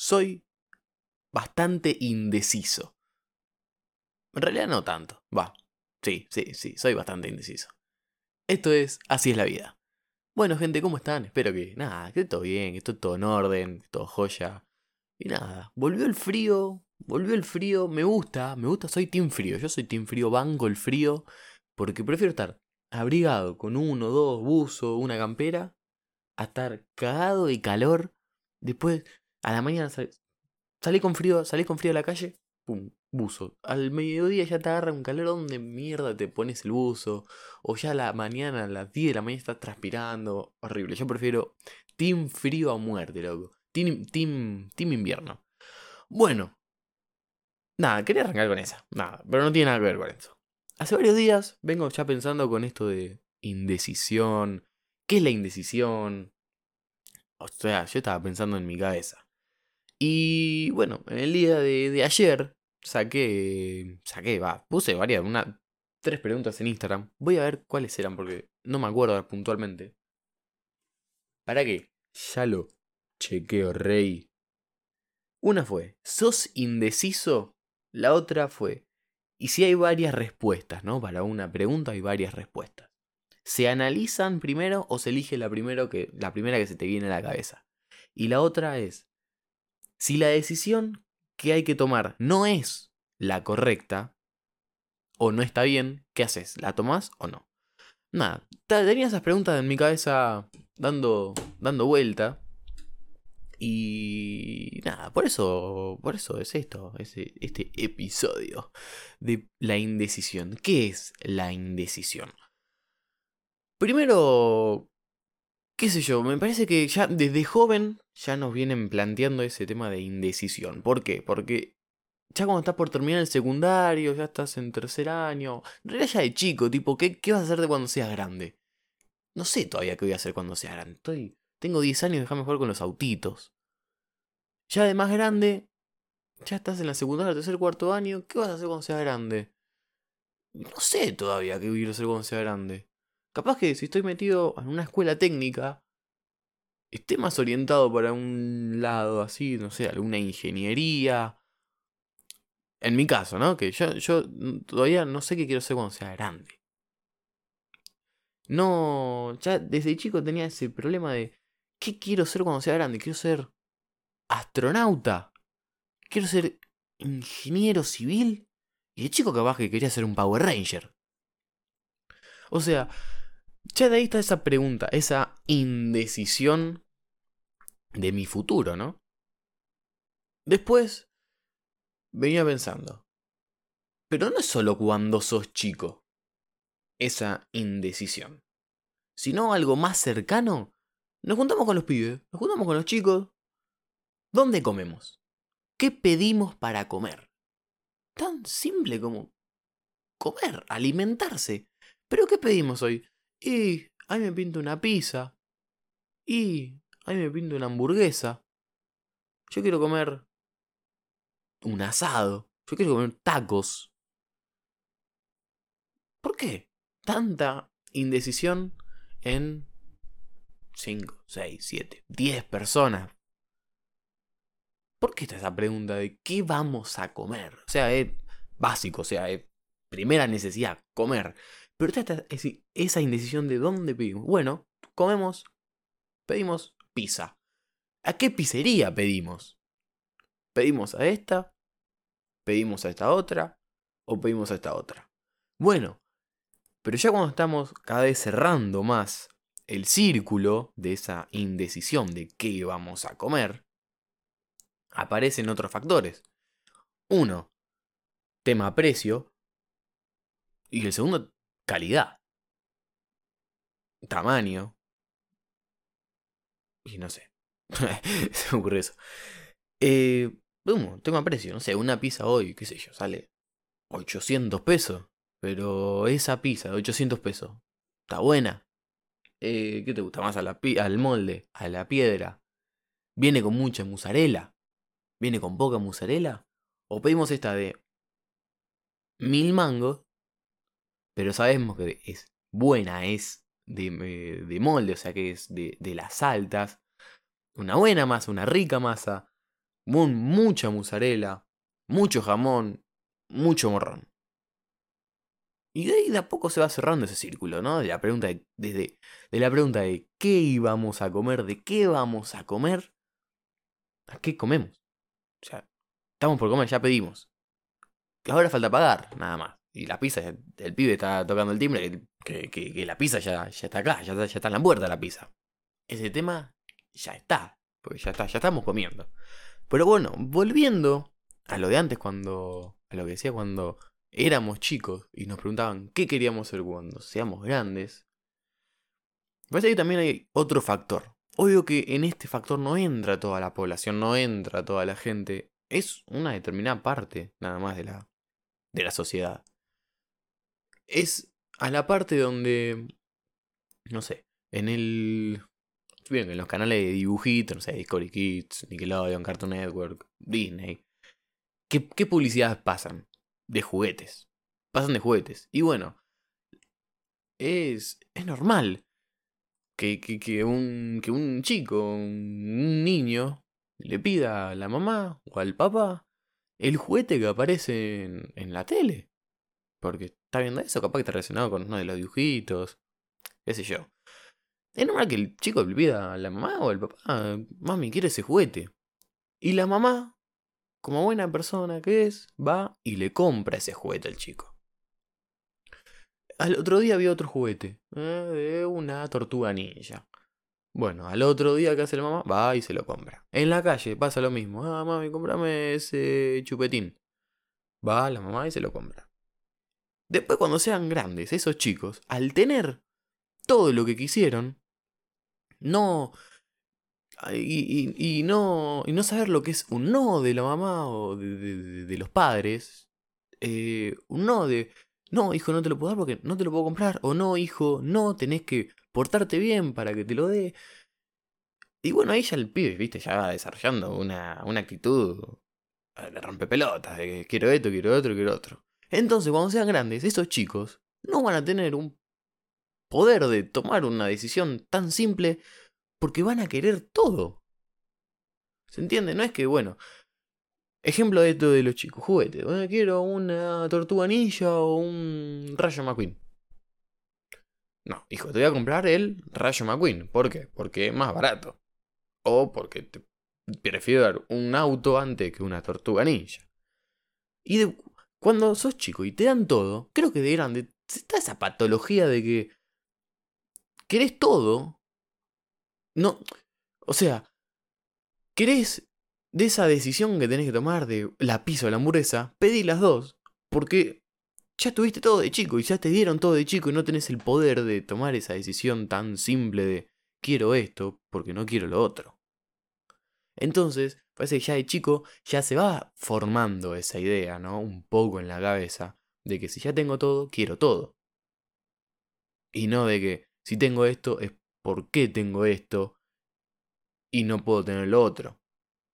soy bastante indeciso. En realidad no tanto. Va. Sí, sí, sí, soy bastante indeciso. Esto es Así es la vida. Bueno, gente, ¿cómo están? Espero que, nada, que todo bien, que esté todo en orden, todo joya. Y nada, volvió el frío, volvió el frío, me gusta, me gusta, soy team frío. Yo soy team frío, banco el frío, porque prefiero estar abrigado con uno, dos, buzo, una campera, a estar cagado de calor. Después, a la mañana salí con frío, salí con frío a la calle, pum, buzo. Al mediodía ya te agarra un calor donde mierda te pones el buzo. O ya a la mañana, a las 10 de la mañana estás transpirando. Horrible. Yo prefiero team frío a muerte, loco. Team, team, team invierno. Bueno. Nada, quería arrancar con esa. Nada, pero no tiene nada que ver con eso. Hace varios días vengo ya pensando con esto de indecisión. ¿Qué es la indecisión? O sea, yo estaba pensando en mi cabeza. Y bueno, en el día de, ayer saqué, saqué, va, puse varias, una, tres preguntas en Instagram. Voy a ver cuáles eran porque no me acuerdo puntualmente. ¿Para qué? Ya lo chequeo, rey. Una fue, ¿sos indeciso? La otra fue, ¿y si hay varias respuestas, no? Para una pregunta hay varias respuestas. ¿Se analizan primero o se elige la, primero que, la primera que se te viene a la cabeza? Y la otra es, si la decisión que hay que tomar no es la correcta o no está bien, ¿qué haces? ¿La tomás o no? Nada, tenía esas preguntas en mi cabeza dando, dando vuelta. Y nada, por eso, por eso es esto, este episodio de la indecisión. ¿Qué es la indecisión? Primero, qué sé yo, me parece que ya desde joven ya nos vienen planteando ese tema de indecisión. ¿Por qué? Porque ya cuando estás por terminar el secundario, ya estás en tercer año, en realidad ya de chico, tipo, ¿qué, qué vas a hacer de cuando seas grande? No sé todavía qué voy a hacer cuando sea grande. Tengo 10 años, déjame jugar con los autitos. Ya de más grande, ya estás en la secundaria, tercer, cuarto año, ¿qué vas a hacer cuando seas grande? No sé todavía qué a hacer cuando sea grande. Capaz que si estoy metido en una escuela técnica, esté más orientado para un lado así, no sé, alguna ingeniería. En mi caso, ¿no? Que yo, yo todavía no sé qué quiero ser cuando sea grande. No, ya desde chico tenía ese problema de, ¿qué quiero ser cuando sea grande? Quiero ser astronauta. Quiero ser ingeniero civil. Y de chico capaz que quería ser un Power Ranger. O sea, ya de ahí está esa pregunta, esa indecisión de mi futuro, ¿no? Después venía pensando, pero no es solo cuando sos chico, esa indecisión, sino algo más cercano. Nos juntamos con los pibes, nos juntamos con los chicos. ¿Dónde comemos? ¿Qué pedimos para comer? Tan simple como comer, alimentarse. ¿Pero qué pedimos hoy? Y ahí me pinto una pizza. Y ahí me pinto una hamburguesa. Yo quiero comer un asado. Yo quiero comer tacos. ¿Por qué tanta indecisión en 5, 6, 7, 10 personas? ¿Por qué está esa pregunta de qué vamos a comer? O sea, es básico, o sea, es primera necesidad, comer. Pero está esa indecisión de dónde pedimos. Bueno, comemos, pedimos pizza. ¿A qué pizzería pedimos? ¿Pedimos a esta? ¿Pedimos a esta otra? ¿O pedimos a esta otra? Bueno, pero ya cuando estamos cada vez cerrando más el círculo de esa indecisión de qué vamos a comer, aparecen otros factores. Uno, tema precio. Y el segundo, calidad, tamaño. Y no sé. Se me ocurre eso. Eh, tengo precio, no sé, una pizza hoy, qué sé yo, sale 800 pesos. Pero esa pizza de 800 pesos, ¿está buena? Eh, ¿Qué te gusta más? A la al molde, a la piedra. ¿Viene con mucha musarela? ¿Viene con poca musarela? ¿O pedimos esta de mil mangos pero sabemos que es buena, es de, de molde, o sea que es de, de las altas, una buena masa, una rica masa, mucha mozzarella, mucho jamón, mucho morrón. Y de ahí de a poco se va cerrando ese círculo, ¿no? De la pregunta de, desde, de la pregunta de qué íbamos a comer, de qué vamos a comer, a qué comemos. O sea, estamos por comer, ya pedimos. Ahora falta pagar, nada más. Y la pizza, el pibe está tocando el timbre, que, que, la pizza ya, ya está acá, ya, ya está en la puerta la pizza. Ese tema ya está, porque ya está, ya estamos comiendo. Pero bueno, volviendo a lo de antes cuando, a lo que decía cuando éramos chicos y nos preguntaban qué queríamos ser cuando seamos grandes, me parece también hay otro factor. Obvio que en este factor no entra toda la población, no entra toda la gente. Es una determinada parte nada más de la, de la sociedad. Es a la parte donde, no sé, en el... Bien, en los canales de dibujitos, no sé, Discovery Kids, Nickelodeon, Cartoon Network, Disney. ¿Qué, qué publicidades pasan? de juguetes. Pasan de juguetes. Y bueno, es, es normal que, que, que, un, que un chico, un niño, le pida a la mamá o al papá el juguete que aparece en, en la tele. Porque está viendo eso, capaz que está relacionado con uno de los dibujitos, qué sé yo. Es normal que el chico le pida a la mamá o al papá, mami, quiere ese juguete. Y la mamá como buena persona que es, va y le compra ese juguete al chico. Al otro día había otro juguete, eh, de una tortuga ninja. Bueno, al otro día que hace la mamá, va y se lo compra. En la calle pasa lo mismo. Ah, mami, comprame ese chupetín. Va la mamá y se lo compra. Después cuando sean grandes, esos chicos, al tener todo lo que quisieron, no y, no, y no saber lo que es un no de la mamá o de, los padres. Eh, un no de, no, hijo, no te lo puedo dar porque no te lo puedo comprar. O no, hijo, no, tenés que portarte bien para que te lo dé. Y bueno, ahí ya el pibe, viste, ya va desarrollando una, una actitud de rompepelotas, de quiero esto, quiero otro, quiero otro. Entonces, cuando sean grandes, esos chicos no van a tener un poder de tomar una decisión tan simple porque van a querer todo. ¿Se entiende? No es que, bueno, ejemplo de esto de los chicos, juguetes. Bueno, quiero una tortuga ninja o un Rayo McQueen. No, hijo, te voy a comprar el Rayo McQueen. ¿Por qué? Porque es más barato. O porque te prefiero dar un auto antes que una tortuga ninja. Y de, cuando sos chico y te dan todo, creo que de grande está esa patología de que querés todo no. O sea, querés de esa decisión que tenés que tomar de la pizza o la hamburguesa, pedí las dos. Porque ya tuviste todo de chico y ya te dieron todo de chico y no tenés el poder de tomar esa decisión tan simple de quiero esto porque no quiero lo otro. Entonces, parece que ya de chico ya se va formando esa idea, ¿no? Un poco en la cabeza de que si ya tengo todo, quiero todo. Y no de que si tengo esto es por qué tengo esto y no puedo tener lo otro.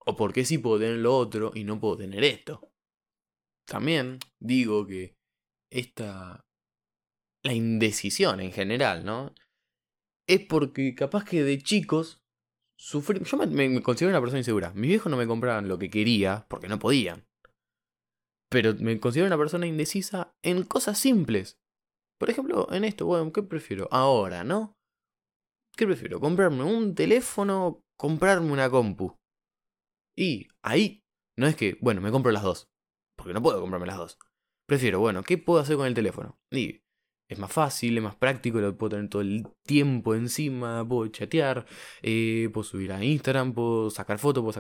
O por qué sí puedo tener lo otro y no puedo tener esto. También digo que esta... La indecisión en general, ¿no? Es porque capaz que de chicos Yo me, considero una persona insegura. Mis viejos no me compraban lo que quería porque no podían. Pero me considero una persona indecisa en cosas simples. Por ejemplo, en esto, bueno, ¿qué prefiero? Ahora, ¿no? ¿Qué prefiero? ¿Comprarme un teléfono o comprarme una compu? Y ahí no es que, bueno, me compro las dos. Porque no puedo comprarme las dos. Prefiero, bueno, ¿qué puedo hacer con el teléfono? Y es más fácil, es más práctico, lo puedo tener todo el tiempo encima, puedo chatear, eh, puedo subir a Instagram, puedo sacar fotos,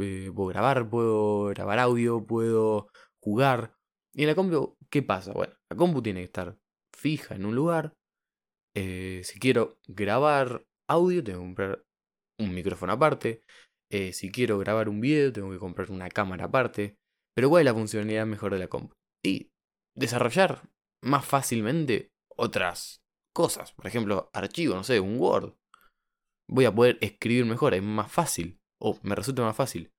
eh, puedo grabar, puedo grabar audio, puedo jugar. Y en la compu, ¿qué pasa? Bueno, la compu tiene que estar fija en un lugar, eh, si quiero grabar audio, tengo que comprar un micrófono aparte. Si quiero grabar un video, tengo que comprar una cámara aparte. Pero ¿cuál es la funcionalidad mejor de la compu? Y desarrollar más fácilmente otras cosas. Por ejemplo, archivo, no sé, un Word. Voy a poder escribir mejor, es más fácil. O me resulta más fácil.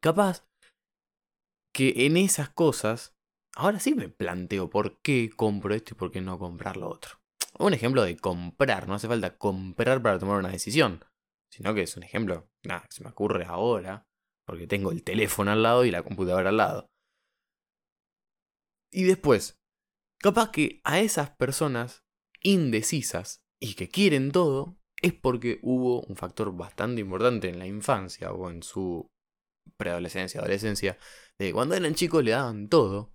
Capaz que en esas cosas Ahora sí me planteo por qué compro esto y por qué no comprar lo otro. Un ejemplo de comprar, no hace falta comprar para tomar una decisión, sino que es un ejemplo nada, se me ocurre ahora, porque tengo el teléfono al lado y la computadora al lado. Y después, capaz que a esas personas indecisas y que quieren todo, es porque hubo un factor bastante importante en la infancia o en su preadolescencia, adolescencia, de cuando eran chicos le daban todo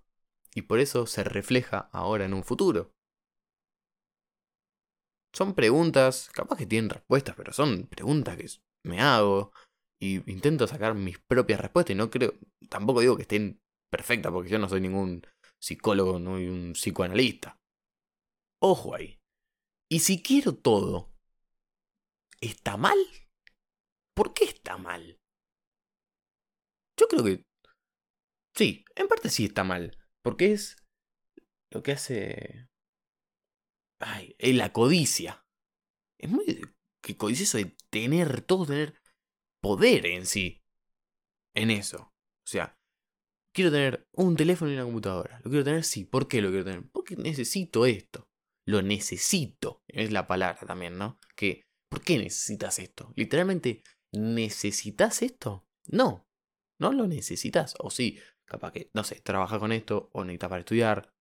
y por eso se refleja ahora en un futuro. Son preguntas, capaz que tienen respuestas, pero son preguntas que me hago y intento sacar mis propias respuestas y no creo, tampoco digo que estén perfectas porque yo no soy ningún psicólogo, no soy un psicoanalista. Ojo ahí. Y si quiero todo, ¿está mal? ¿Por qué está mal? Yo creo que... Sí, en parte sí está mal. Porque es lo que hace... Ay, es la codicia. Es muy... Que codicia eso de tener todo, tener poder en sí. En eso. O sea, quiero tener un teléfono y una computadora. ¿Lo quiero tener? Sí. ¿Por qué lo quiero tener? Porque necesito esto. Lo necesito. Es la palabra también, ¿no? Que, ¿por qué necesitas esto? Literalmente, ¿necesitas esto? No. No lo necesitas. O sí, capaz que, no sé, trabaja con esto o necesitas para estudiar.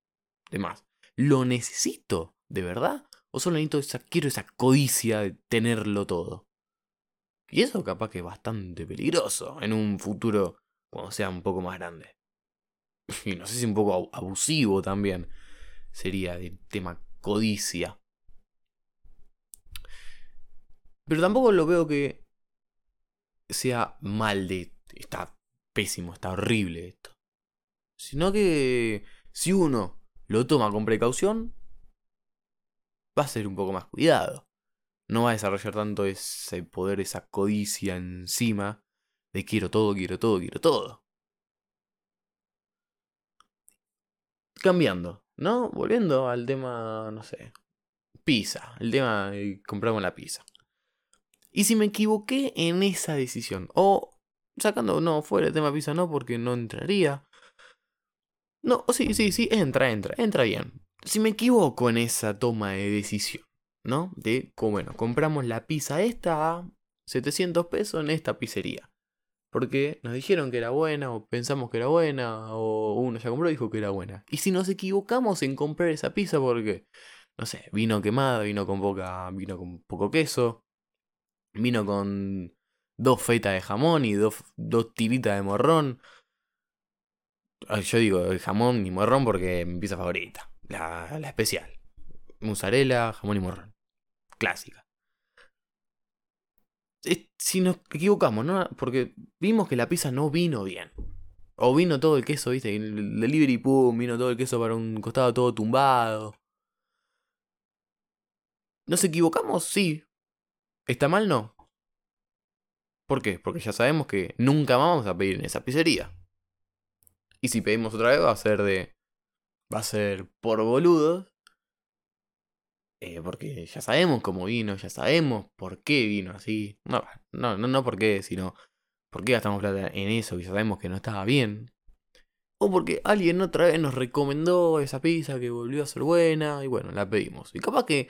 Demás. ¿Lo necesito? ¿De verdad? ¿O solo necesito esa, quiero esa codicia de tenerlo todo? Y eso capaz que es bastante peligroso en un futuro cuando sea un poco más grande. Y no sé si un poco abusivo también sería el tema codicia. Pero tampoco lo veo que sea mal de... Está pésimo, está horrible esto. Sino que si uno lo toma con precaución, va a ser un poco más cuidado no va a desarrollar tanto ese poder, esa codicia encima de quiero todo, quiero todo, quiero todo. Cambiando, ¿no? Volviendo al tema, no sé, pizza, el tema de compramos la pizza. Y si me equivoqué en esa decisión, o sacando, no, fuera el tema pizza, no, porque no entraría. No, sí, sí, sí, entra, entra, entra bien. Si me equivoco en esa toma de decisión, ¿no? De, bueno, compramos la pizza esta a 700 pesos en esta pizzería. Porque nos dijeron que era buena, o pensamos que era buena, o uno ya compró y dijo que era buena. Y si nos equivocamos en comprar esa pizza porque, no sé, vino quemada, vino con poca, vino con poco queso, vino con dos fetas de jamón y dos, dos tiritas de morrón. Yo digo jamón y morrón porque mi pizza favorita, la, la especial. Mozzarella, jamón y morrón clásica. Si nos equivocamos, ¿no? Porque vimos que la pizza no vino bien. O vino todo el queso, ¿viste? El delivery, pum, vino todo el queso para un costado todo tumbado. ¿Nos equivocamos? Sí. ¿Está mal? No. ¿Por qué? Porque ya sabemos que nunca vamos a pedir en esa pizzería. Y si pedimos otra vez va a ser de... Va a ser por boludos. Eh, porque ya sabemos cómo vino, ya sabemos por qué vino así. No, no, no, no por qué, sino por qué gastamos plata en eso, que ya sabemos que no estaba bien. O porque alguien otra vez nos recomendó esa pizza que volvió a ser buena y bueno, la pedimos. Y capaz que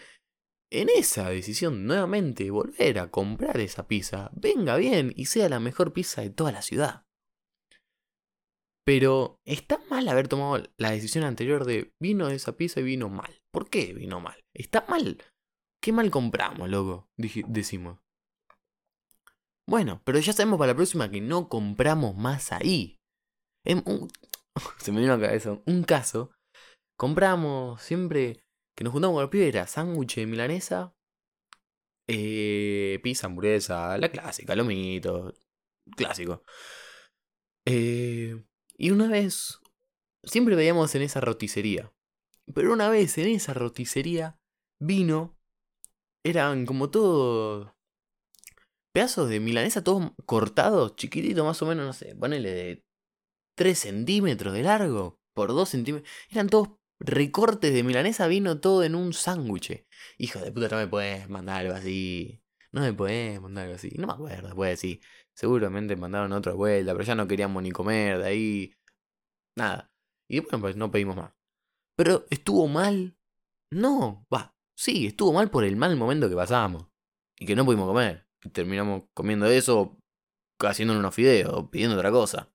en esa decisión nuevamente volver a comprar esa pizza venga bien y sea la mejor pizza de toda la ciudad. Pero está mal haber tomado la decisión anterior de vino esa pizza y vino mal. ¿Por qué vino mal? Está mal. ¿Qué mal compramos, loco? decimos. Bueno, pero ya sabemos para la próxima que no compramos más ahí. se me vino a la cabeza un caso. Compramos siempre que nos juntamos con los pibes era sándwich de milanesa, eh, pizza, hamburguesa, la clásica, lo mito, clásico. Eh, y una vez, siempre veíamos en esa roticería. Pero una vez en esa roticería vino, eran como todos pedazos de milanesa, todos cortados, chiquititos más o menos, no sé, ponele de 3 centímetros de largo por 2 centímetros. Eran todos recortes de milanesa, vino todo en un sándwich. Hijo de puta, no me puedes mandar algo así. No me puedes mandar algo así. No me acuerdo, después sí. Seguramente mandaron otra vuelta, pero ya no queríamos ni comer de ahí. Nada. Y bueno, pues no pedimos más. Pero estuvo mal. No, va. Sí, estuvo mal por el mal momento que pasamos. Y que no pudimos comer. Terminamos comiendo eso haciendo unos fideos, pidiendo otra cosa.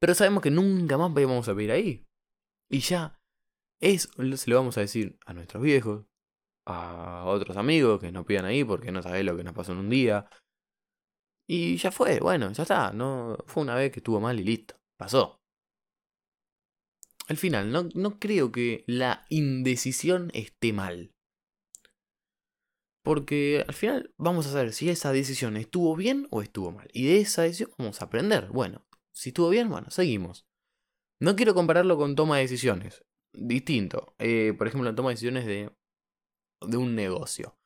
Pero sabemos que nunca más vamos a pedir ahí. Y ya, es, se lo vamos a decir a nuestros viejos, a otros amigos que no pidan ahí porque no sabés lo que nos pasó en un día. Y ya fue, bueno, ya está, no fue una vez que estuvo mal y listo, pasó. Al final, no, no creo que la indecisión esté mal. Porque al final vamos a saber si esa decisión estuvo bien o estuvo mal. Y de esa decisión vamos a aprender. Bueno, si estuvo bien, bueno, seguimos. No quiero compararlo con toma de decisiones. Distinto. Eh, por ejemplo, la toma de decisiones de, de un negocio.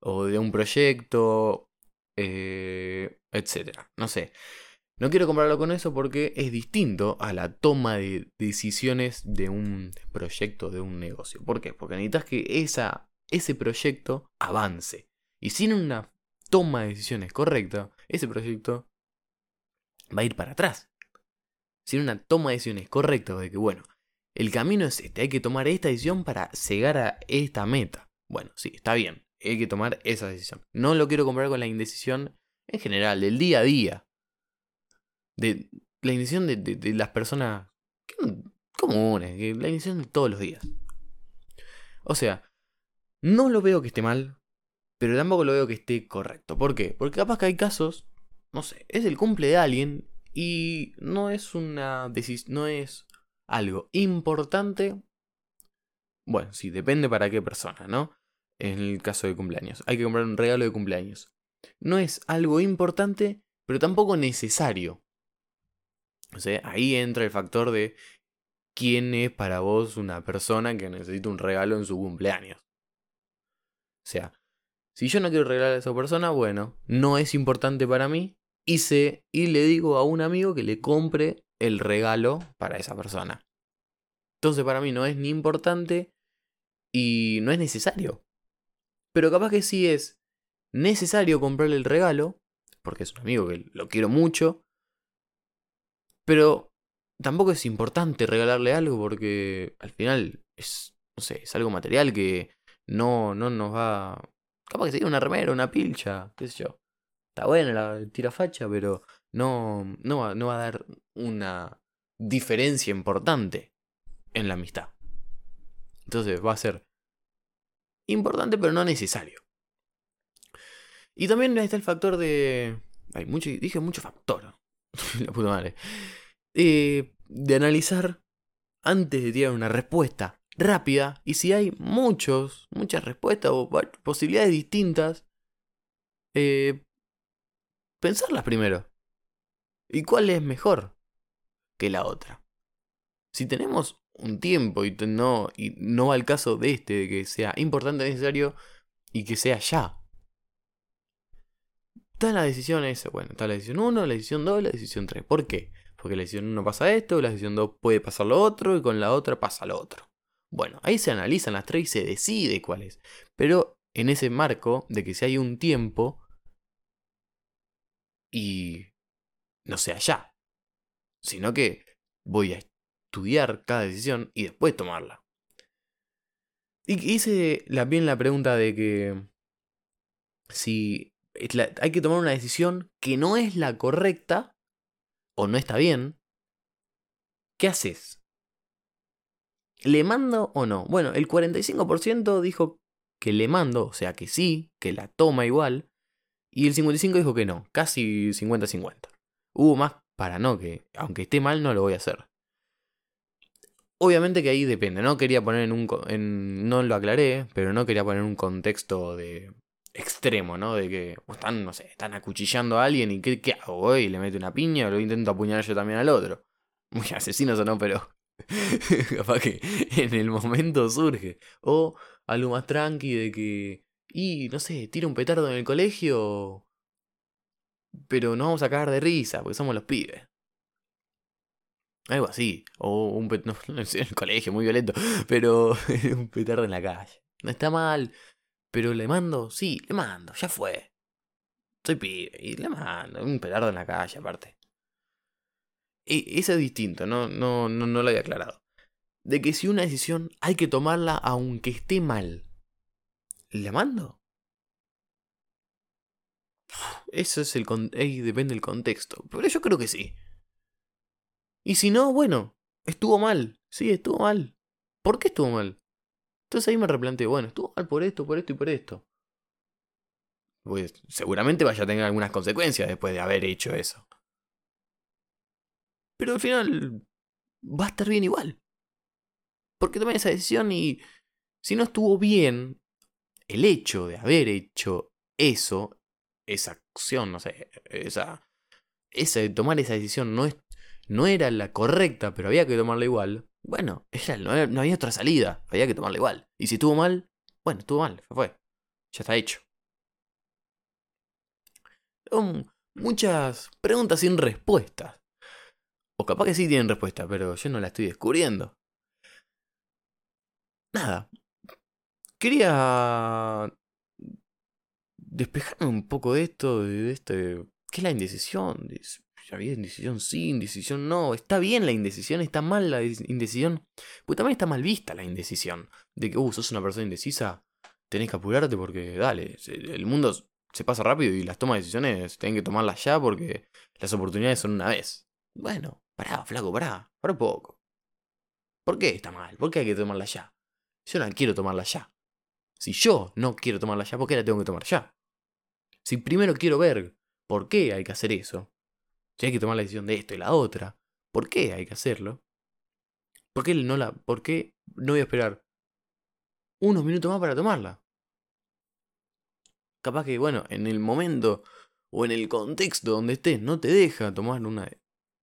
O de un proyecto. Eh, etcétera. No sé. No quiero compararlo con eso porque es distinto a la toma de decisiones de un proyecto, de un negocio. ¿Por qué? Porque necesitas que esa ese proyecto avance. Y sin una toma de decisiones correcta, ese proyecto va a ir para atrás. Sin una toma de decisiones correcta de que, bueno, el camino es este, hay que tomar esta decisión para llegar a esta meta. Bueno, sí, está bien, hay que tomar esa decisión. No lo quiero comparar con la indecisión en general, del día a día. De la indecisión de, de las personas comunes, la indecisión de todos los días. O sea, no lo veo que esté mal, pero tampoco lo veo que esté correcto. ¿Por qué? Porque capaz que hay casos, no sé, es el cumple de alguien y no es una no es algo importante. Bueno, sí, depende para qué persona, ¿no? En el caso de cumpleaños. Hay que comprar un regalo de cumpleaños. No es algo importante, pero tampoco necesario. O sea, ahí entra el factor de quién es para vos una persona que necesita un regalo en su cumpleaños. Sea, si yo no quiero regalar a esa persona, bueno, no es importante para mí y, y le digo a un amigo que le compre el regalo para esa persona. Entonces para mí no es ni importante y no es necesario. Pero capaz que sí es necesario comprarle el regalo, porque es un amigo que lo quiero mucho, pero tampoco es importante regalarle algo porque al final es, no sé, es algo material que no, no nos va. Capaz que sería una remera, una pilcha, qué sé yo. Está buena la tirafacha, pero no, no, va, no va a dar una diferencia importante en la amistad. Entonces va a ser importante, pero no necesario. Y también está el factor de. Hay mucho, dije mucho factor. la puta madre. Eh, de analizar antes de tirar una respuesta rápida y si hay muchos, muchas respuestas o posibilidades distintas, eh, pensarlas primero. ¿Y cuál es mejor que la otra? Si tenemos un tiempo y no, y no va el caso de este, de que sea importante, necesario y que sea ya. Está la decisión esa, bueno, está la decisión 1, la decisión 2, la decisión 3. ¿Por qué? Porque la decisión 1 pasa esto, la decisión 2 puede pasar lo otro y con la otra pasa lo otro. Bueno, ahí se analizan las tres y se decide cuál es. Pero en ese marco de que si hay un tiempo y no sea ya, sino que voy a estudiar cada decisión y después tomarla. Y hice bien la pregunta de que si hay que tomar una decisión que no es la correcta o no está bien, ¿qué haces? ¿Le mando o no? Bueno, el 45% dijo que le mando, o sea que sí, que la toma igual. Y el 55% dijo que no, casi 50-50. Hubo más para no, que aunque esté mal no lo voy a hacer. Obviamente que ahí depende, no quería poner en un... No lo aclaré, pero no quería poner un contexto de extremo, ¿no? De que están, no sé, están acuchillando a alguien y ¿qué, qué hago? ¿Y le mete una piña o lo intento apuñalar yo también al otro? Muy asesinos o no, pero Capaz que en el momento surge. O algo más tranqui de que. Y no sé, tira un petardo en el colegio. Pero no vamos a cagar de risa, porque somos los pibes. Algo así. O un petardo. En el colegio, muy violento. Pero un petardo en la calle. No está mal. Pero le mando, sí, le mando, ya fue. Soy pibe. Y le mando. Un petardo en la calle, aparte. E, eso es distinto, no, no, no, no lo había aclarado. De que si una decisión hay que tomarla aunque esté mal. ¿Le mando? Eso es el. depende del contexto. Pero yo creo que sí. Y si no, bueno, estuvo mal. Sí, estuvo mal. ¿Por qué estuvo mal? Entonces ahí me replanteo, bueno, estuvo mal por esto, por esto y por esto. Pues seguramente vaya a tener algunas consecuencias después de haber hecho eso. Pero al final va a estar bien igual. Porque tomé esa decisión y si no estuvo bien, el hecho de haber hecho eso, esa acción, no sé, esa, esa de tomar esa decisión no, es, no era la correcta, pero había que tomarla igual. Bueno, no, no había otra salida, había que tomarla igual. Y si estuvo mal, bueno, estuvo mal, fue. Ya está hecho. Son muchas preguntas sin respuestas. O capaz que sí tienen respuesta, pero yo no la estoy descubriendo. Nada. Quería despejarme un poco de esto, de este... ¿Qué es la indecisión? Había indecisión sí, indecisión no. Está bien la indecisión, está mal la indecisión. Pues también está mal vista la indecisión. De que, uh, sos una persona indecisa, tenés que apurarte porque, dale, el mundo se pasa rápido y las tomas de decisiones tienen que tomarlas ya porque las oportunidades son una vez. Bueno, pará, flaco, pará, pará poco. ¿Por qué está mal? ¿Por qué hay que tomarla ya? Yo no quiero tomarla ya. Si yo no quiero tomarla ya, ¿por qué la tengo que tomar ya? Si primero quiero ver por qué hay que hacer eso, si hay que tomar la decisión de esto y la otra, ¿por qué hay que hacerlo? ¿Por qué no, la, por qué no voy a esperar unos minutos más para tomarla? Capaz que, bueno, en el momento o en el contexto donde estés no te deja tomar una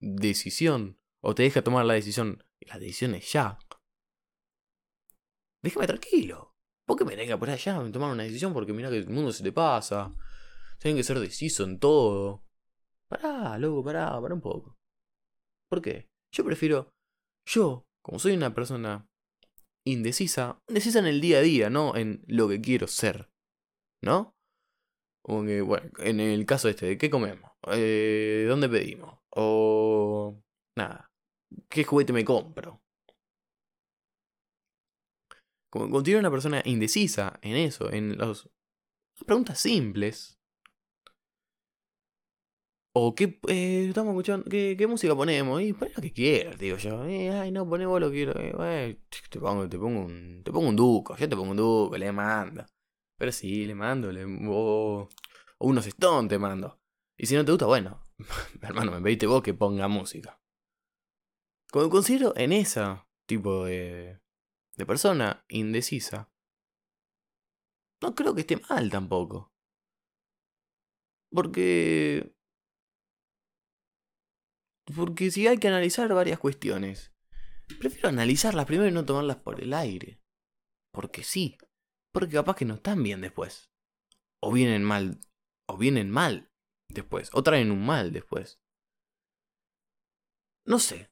decisión o te deja tomar la decisión. La decisión es ya. Déjame tranquilo. ¿Por qué me tenga por allá a tomar una decisión? Porque mira que el mundo se te pasa. Tienen que ser deciso en todo. Pará, loco, pará, pará un poco. ¿Por qué? Yo prefiero. Yo, como soy una persona indecisa, indecisa en el día a día, no en lo que quiero ser. ¿No? bueno, en el caso este, ¿de qué comemos? Eh, ¿Dónde pedimos? O. Nada. ¿Qué juguete me compro? Como continúa una persona indecisa en eso, en las preguntas simples. O qué eh, estamos escuchando, ¿qué, música ponemos, y pon lo que quieras, digo yo. Eh, ay, no, ponemos lo que quiero. Eh, te pongo, te pongo un. Te pongo un duco, yo te pongo un duco, le mando. Pero sí, le mando, le, o, unos Stone te mando. Y si no te gusta, bueno, hermano, me pediste vos que ponga música. Como considero en esa tipo de, de persona indecisa, no creo que esté mal tampoco. Porque... Porque si hay que analizar varias cuestiones, prefiero analizarlas primero y no tomarlas por el aire. Porque sí. Porque capaz que no están bien después. O vienen mal. O vienen mal después. O traen un mal después. No sé.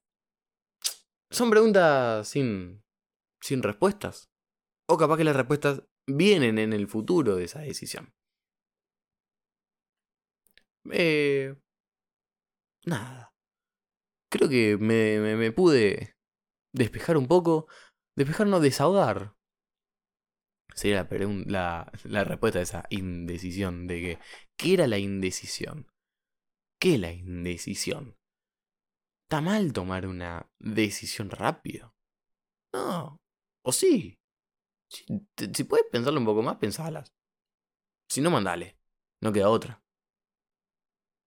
Son preguntas sin. sin respuestas. O capaz que las respuestas vienen en el futuro de esa decisión. Eh. Nada. Creo que me, me, me pude despejar un poco. Despejar, no desahogar. Sería la, la, respuesta a esa indecisión de que, ¿qué era la indecisión? ¿Qué es la indecisión? ¿Está mal tomar una decisión rápido? No. ¿O sí? Si, puedes pensarlo un poco más, pensalas. Si no, mandale. No queda otra.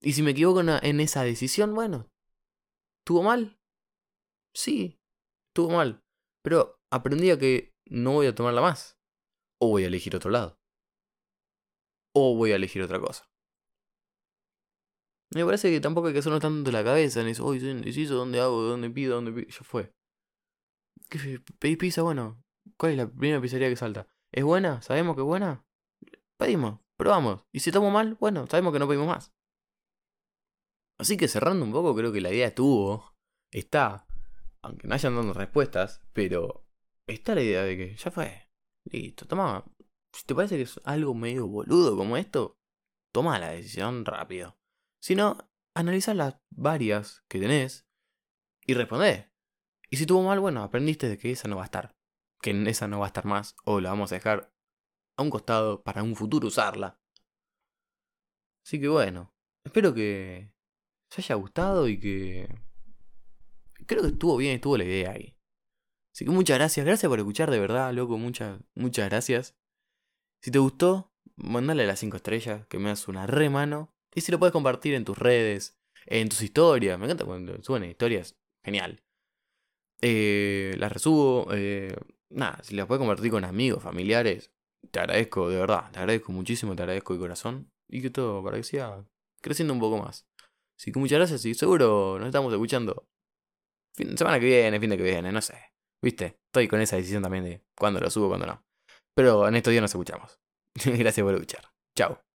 Y si me equivoco en esa decisión, bueno. ¿Estuvo mal? Sí, estuvo mal. Pero aprendí a que no voy a tomarla más. O voy a elegir otro lado. O voy a elegir otra cosa. Me parece que tampoco hay que hacernos tanto la cabeza en eso. Uy, soy indeciso, ¿dónde hago? ¿Dónde pido? ¿Dónde pido? Ya fue. ¿Qué, ¿Pedís pizza? Bueno, ¿cuál es la primera pizzería que salta? ¿Es buena? ¿Sabemos que es buena? Pedimos, probamos. Y si estamos mal, bueno, sabemos que no pedimos más. Así que cerrando un poco, creo que la idea estuvo. Está. Aunque no hayan dado respuestas, pero está la idea de que ya fue. Listo, toma. Si te parece que es algo medio boludo como esto, toma la decisión rápido. Si no, analiza las varias que tenés y responde. Y si estuvo mal, bueno, aprendiste de que esa no va a estar. Que esa no va a estar más o la vamos a dejar a un costado para un futuro usarla. Así que bueno, espero que os haya gustado y que... Creo que estuvo bien, estuvo la idea ahí. Así que muchas gracias, gracias por escuchar de verdad, loco, muchas, muchas gracias. Si te gustó, mandale las 5 estrellas, que me das una re mano. Y si lo puedes compartir en tus redes, en tus historias, me encanta cuando suben historias, genial. Eh, las resubo, eh, nada, si las puedes compartir con amigos, familiares, te agradezco, de verdad, te agradezco muchísimo, te agradezco de corazón. Y que todo, para que siga creciendo un poco más. Así que muchas gracias y seguro nos estamos escuchando fin, semana que viene, fin de que viene, no sé. ¿Viste? Estoy con esa decisión también de cuándo lo subo, cuándo no. Pero en estos días nos escuchamos. gracias por escuchar. Chao.